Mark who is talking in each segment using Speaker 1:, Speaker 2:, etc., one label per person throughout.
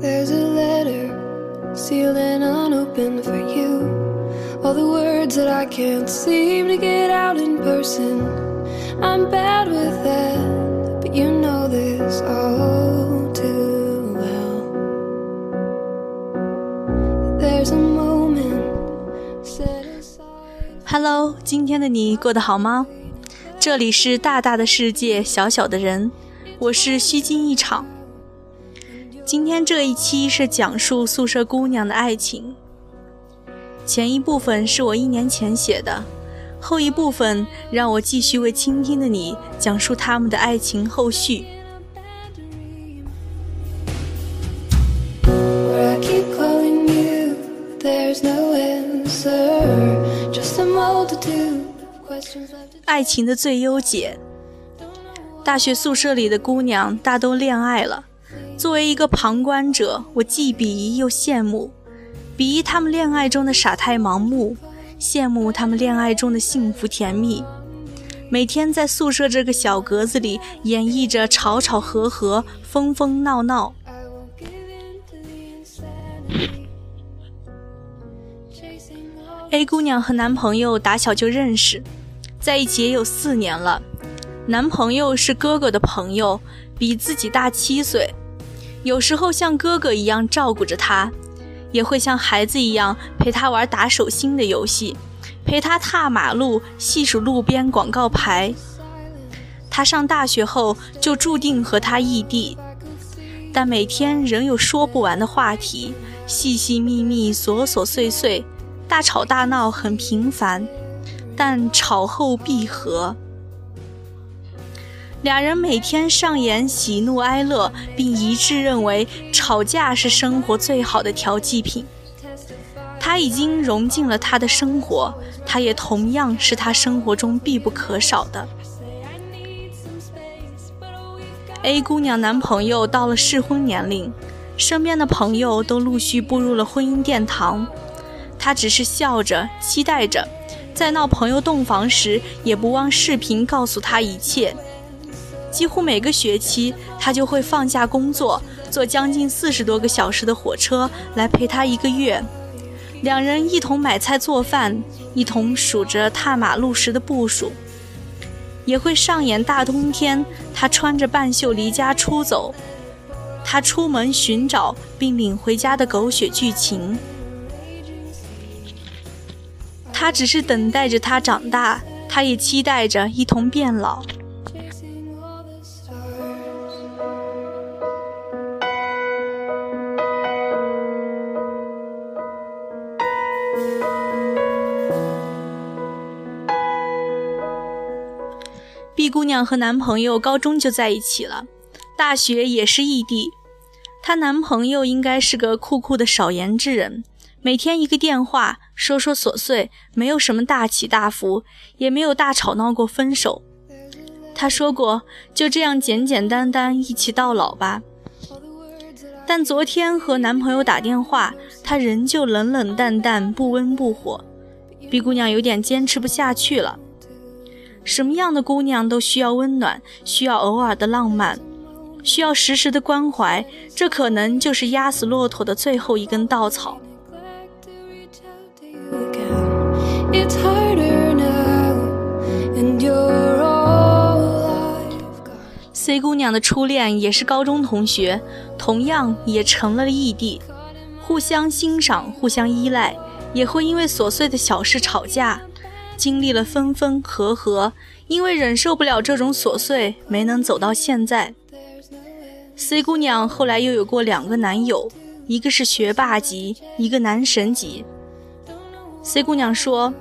Speaker 1: There's a letter sealed and unopened for you. All the words that I can't seem to get out in person. I'm bad with that, but you know this all too well. There's a moment set aside.
Speaker 2: Hello，今天的你过得好吗？这里是大大的世界，小小的人，我是虚惊一场。 今天这一期是讲述宿舍姑娘的爱情。前一部分是我一年前写的，后一部分让我继续为倾听的你讲述他们的爱情后续。爱情的最优解。大学宿舍里的姑娘大都恋爱了，作为一个旁观者，我既鄙夷又羡慕，鄙夷他们恋爱中的傻态盲目，羡慕他们恋爱中的幸福甜蜜。每天在宿舍这个小格子里演绎着吵吵和和、疯疯闹闹。
Speaker 1: I won't give in to the insanity. Chasing all
Speaker 2: A 姑娘和男朋友打小就认识，在一起也有四年了。男朋友是哥哥的朋友，比自己大七岁，有时候像哥哥一样照顾着她，也会像孩子一样陪她玩打手心的游戏，陪她踏马路、细数路边广告牌。她上大学后就注定和他异地，但每天仍有说不完的话题，细细密密、琐琐碎碎。大吵大闹很频繁，但吵后必和。俩人每天上演喜怒哀乐，并一致认为吵架是生活最好的调剂品。他已经融进了他的生活，他也同样是他生活中必不可少的。A 姑娘男朋友到了适婚年龄，身边的朋友都陆续步入了婚姻殿堂。他只是笑着，期待着，在闹朋友洞房时，也不忘视频告诉他一切。几乎每个学期，他就会放下工作，坐将近四十多个小时的火车来陪她一个月。两人一同买菜做饭，一同数着踏马路时的步数，也会上演大冬天他穿着半袖离家出走，他出门寻找并领回家的狗血剧情。他只是等待着他长大，他也期待着一同变老。毕姑娘和男朋友高中就在一起了，大学也是异地。她男朋友应该是个酷酷的少言之人，每天一个电话，说说琐碎，没有什么大起大伏，也没有大吵闹过分手。她说过，就这样简简单单一起到老吧。但昨天和男朋友打电话，他仍旧冷冷淡淡，不温不火。毕姑娘有点坚持不下去了。什么样的姑娘都需要温暖，需要偶尔的浪漫，需要时时的关怀，这可能就是压死骆驼的最后一根稻草。C 姑娘的初恋也是高中同学，同样也成了异地，互相欣赏，互相依赖，也会因为琐碎的小事吵架，经历了分分合合，因为忍受不了这种琐碎，没能走到现在。C 姑娘后来又有过两个男友，一个是学霸级，一个男神级。C 姑娘说：“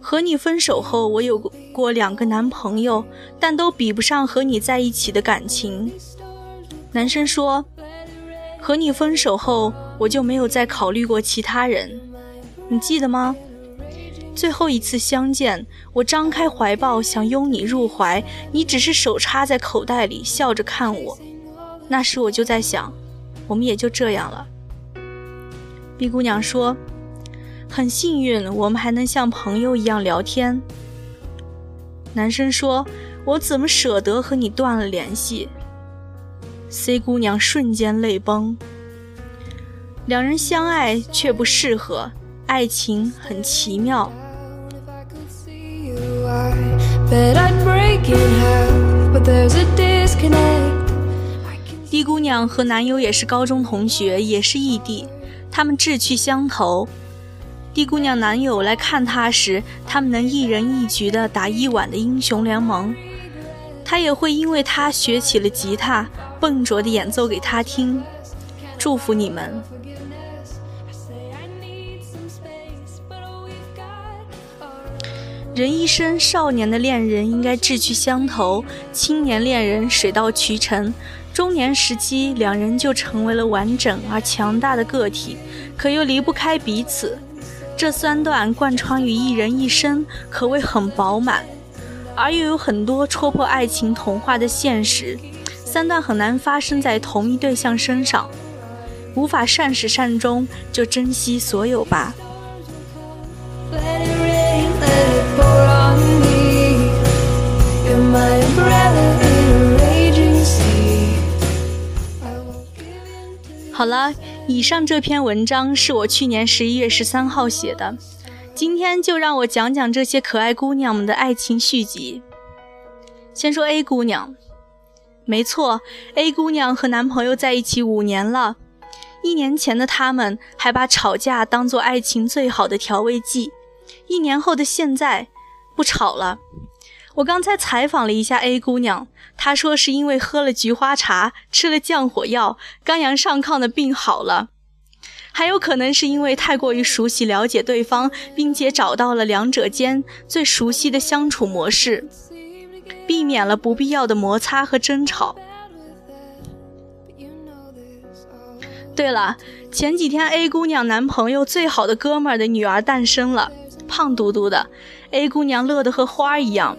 Speaker 2: 和你分手后，我有过两个男朋友，但都比不上和你在一起的感情。”男生说：“和你分手后，我就没有再考虑过其他人，你记得吗？最后一次相见，我张开怀抱想拥你入怀，你只是手插在口袋里，笑着看我。那时我就在想，我们也就这样了。”B 姑娘说：“很幸运，我们还能像朋友一样聊天。”男生说：“我怎么舍得和你断了联系，C 姑娘瞬间泪崩。两人相爱却不适合，爱情很奇妙。D 姑娘和男友也是高中同学，也是异地，他们志趣相投。D 姑娘男友来看她时，他们能一人一局的打一晚的英雄联盟。他也会因为他学起了吉他，笨拙的演奏给他听。祝福你们。人一生，少年的恋人应该志趣相投，青年恋人水到渠成，中年时期两人就成为了完整而强大的个体，可又离不开彼此。这三段贯穿于一人一生，可谓很饱满，而又有很多戳破爱情童话的现实。三段很难发生在同一对象身上，无法善始善终，就珍惜所有吧。好了，以上这篇文章是我去年十一月十三号写的。今天就让我讲讲这些可爱姑娘们的爱情续集。先说 A 姑娘，没错，A 姑娘和男朋友在一起五年了。一年前的他们还把吵架当做爱情最好的调味剂，一年后的现在，不吵了。我刚才采访了一下 A 姑娘，她说是因为喝了菊花茶，吃了降火药，肝阳上亢的病好了。还有可能是因为太过于熟悉了解对方，并且找到了两者间最熟悉的相处模式，避免了不必要的摩擦和争吵。对了，前几天 A 姑娘男朋友最好的哥们儿的女儿诞生了，胖嘟嘟的，A 姑娘乐得和花儿一样。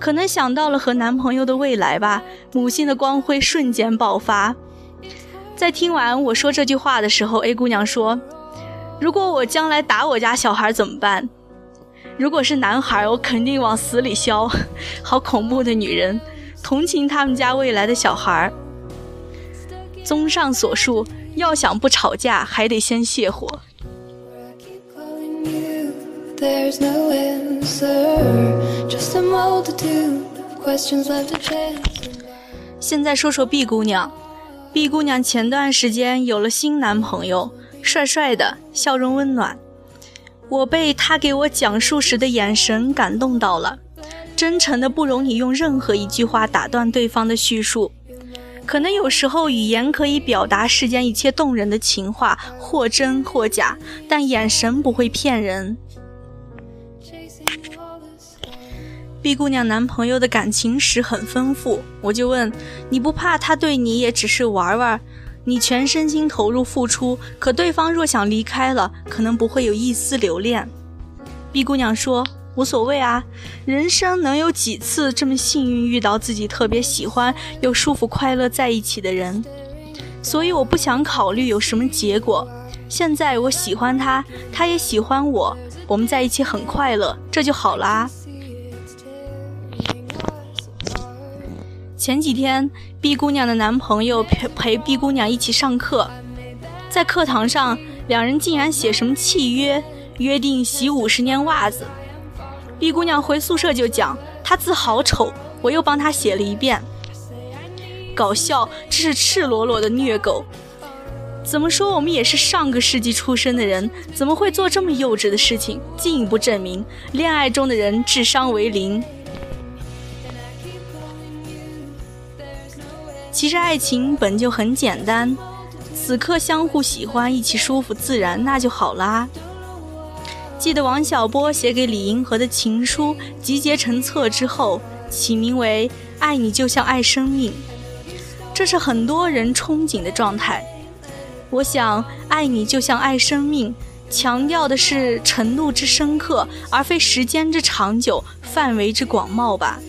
Speaker 2: 可能想到了和男朋友的未来吧，母性的光辉瞬间爆发。在听完我说这句话的时候，A 姑娘说：“如果我将来打我家小孩怎么办？如果是男孩，我肯定往死里削。好恐怖的女人，同情他们家未来的小孩。”综上所述，要想不吵架，还得先泄火。there's no answer just a multitude of questions left to chance 现在说说 b 姑娘毕姑娘前段时间有了新男朋友帅帅的笑容温暖。我被他给我讲述时的眼神感动到了真诚的不容你用任何一句话打断对方的叙述。可能有时候语言可以表达世间一切动人的情话或真或假但眼神不会骗人。B 姑娘男朋友的感情史很丰富，我就问你不怕他对你也只是玩玩？你全身心投入付出，可对方若想离开了，可能不会有一丝留恋。B 姑娘说无所谓啊，人生能有几次这么幸运遇到自己特别喜欢又舒服快乐在一起的人？所以我不想考虑有什么结果。现在我喜欢他，他也喜欢我，我们在一起很快乐，这就好啦。前几天，B 姑娘的男朋友陪陪 B 姑娘一起上课，在课堂上，两人竟然写什么契约，约定洗五十年袜子。B 姑娘回宿舍就讲，她字好丑，我又帮她写了一遍。搞笑，这是赤裸裸的虐狗。怎么说，我们也是上个世纪出生的人，怎么会做这么幼稚的事情？进一步证明，恋爱中的人智商为零。其实爱情本就很简单，此刻相互喜欢，一起舒服自然，那就好啦。记得王小波写给李银河的情书集结成册之后，起名为《爱你就像爱生命》，这是很多人憧憬的状态。我想，爱你就像爱生命，强调的是程度之深刻，而非时间之长久、范围之广袤吧。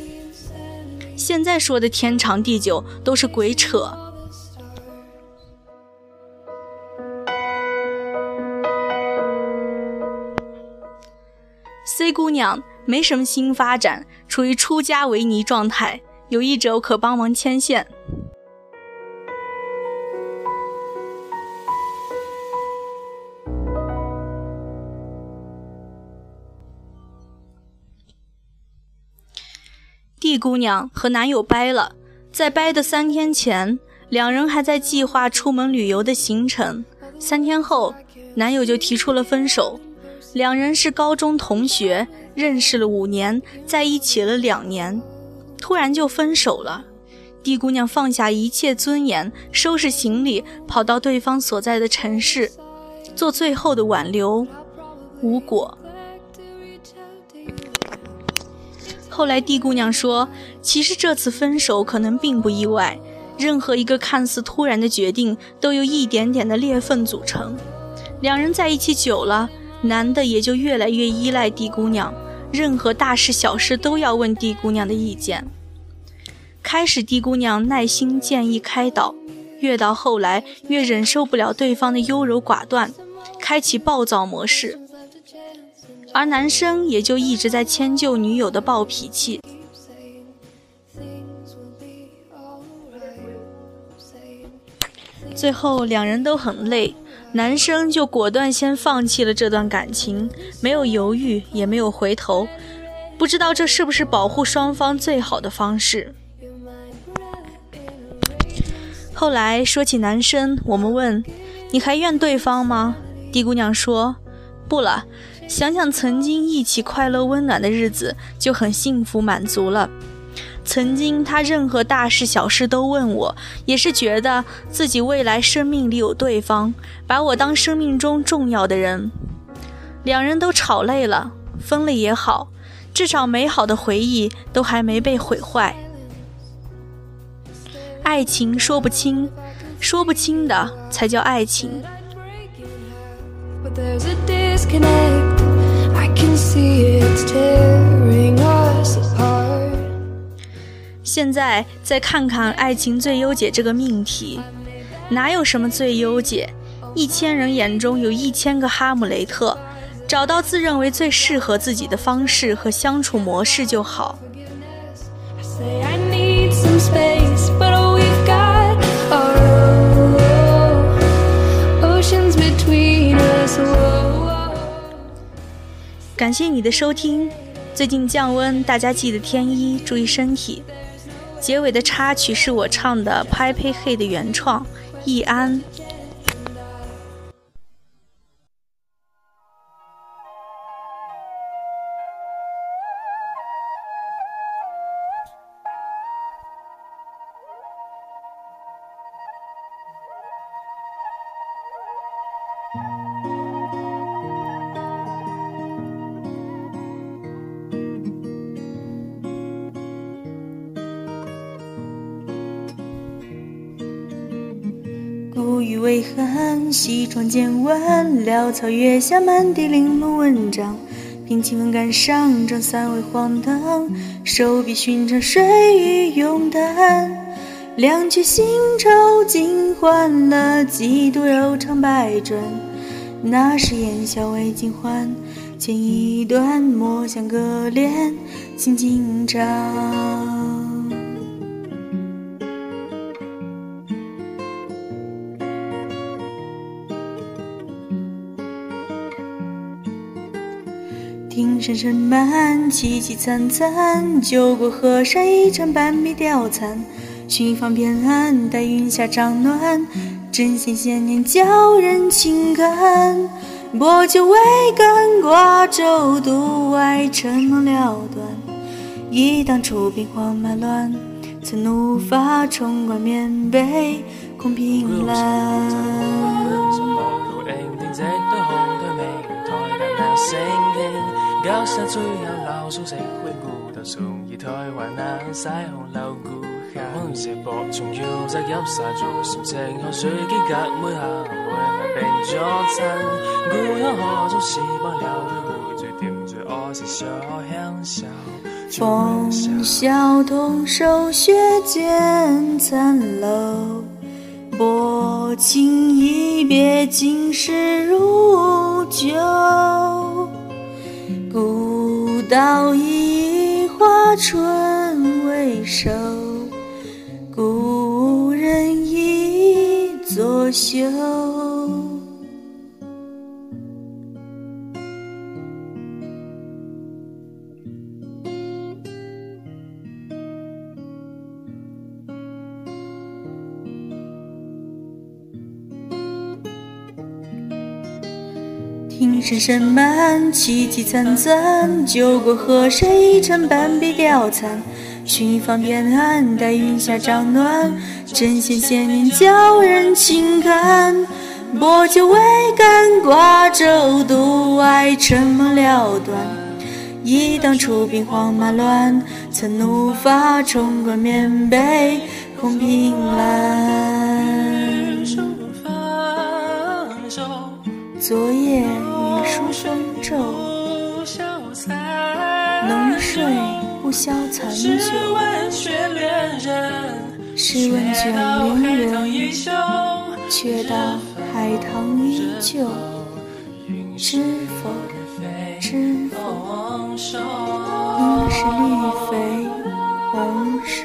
Speaker 2: 现在说的天长地久都是鬼扯。C 姑娘没什么新发展，处于出家为尼状态，有意者可帮忙牵线。姑娘和男友掰了，在掰的三天前，两人还在计划出门旅游的行程。三天后，男友就提出了分手。两人是高中同学，认识了五年，在一起了两年，突然就分手了。D 姑娘放下一切尊严，收拾行李，跑到对方所在的城市，做最后的挽留，无果。后来，D 姑娘说：“其实这次分手可能并不意外，任何一个看似突然的决定，都由一点点的裂缝组成。两人在一起久了，男的也就越来越依赖 D 姑娘，任何大事小事都要问 D 姑娘的意见。开始，D 姑娘耐心建议开导，越到后来，越忍受不了对方的优柔寡断，开启暴躁模式。”而男生也就一直在迁就女友的暴脾气，最后两人都很累，男生就果断先放弃了这段感情，没有犹豫，也没有回头，不知道这是不是保护双方最好的方式。后来说起男生，我们问：“你还怨对方吗？”地姑娘说：“不了。”想想曾经一起快乐温暖的日子，就很幸福满足了。曾经他任何大事小事都问我，也是觉得自己未来生命里有对方，把我当生命中重要的人。两人都吵累了，分了也好，至少美好的回忆都还没被毁坏。爱情说不清，说不清的才叫爱情。现在再看看爱情最优解这个命题，哪有什么最优解？一千人眼中有一千个哈姆雷特，找到自认为最适合自己的方式和相处模式就好。感谢你的收听。最近降温，大家记得添衣，注意身体。结尾的插曲是我唱的《拍呸嘿》的原创，易安。
Speaker 3: 微寒，西窗见闻，潦草月下，满地玲珑文章。凭清风赶上正三味荒唐，手笔寻常水与永淡。两曲新愁尽欢了，几度柔肠百转。那时烟消未尽欢，剪一段墨香隔帘，轻轻唱。听声声慢，凄凄惨惨。酒过河山，一场半壁凋残。寻芳遍岸，待云霞涨暖。针线线念教人情感。薄酒未干，挂舟渡外，尘梦了断。忆当初兵荒马乱，曾怒发冲冠，面被空凭栏。交散最后流苏食永故，头从二台湾南西红流故乡。往事薄重要则饮晒做心情河水几隔每下每晚变作餐。故乡河中时光流转，最甜最爱是小乡笑。风萧童手雪渐残楼，薄情一别，今世如旧。古道一花春未收，故人已作休。
Speaker 2: 声声慢，凄凄惨惨。酒过河，谁成半壁凋残？寻芳遍岸，待云霞涨暖。针线线念教人情看。薄酒未干，挂舟渡外，沉默了断。忆当初兵荒马乱，曾怒发冲冠，面被空凭栏。昨夜雨疏风骤，浓睡不消残酒。试问卷帘人，却道。海棠依旧，知否？知否？应是绿肥红瘦。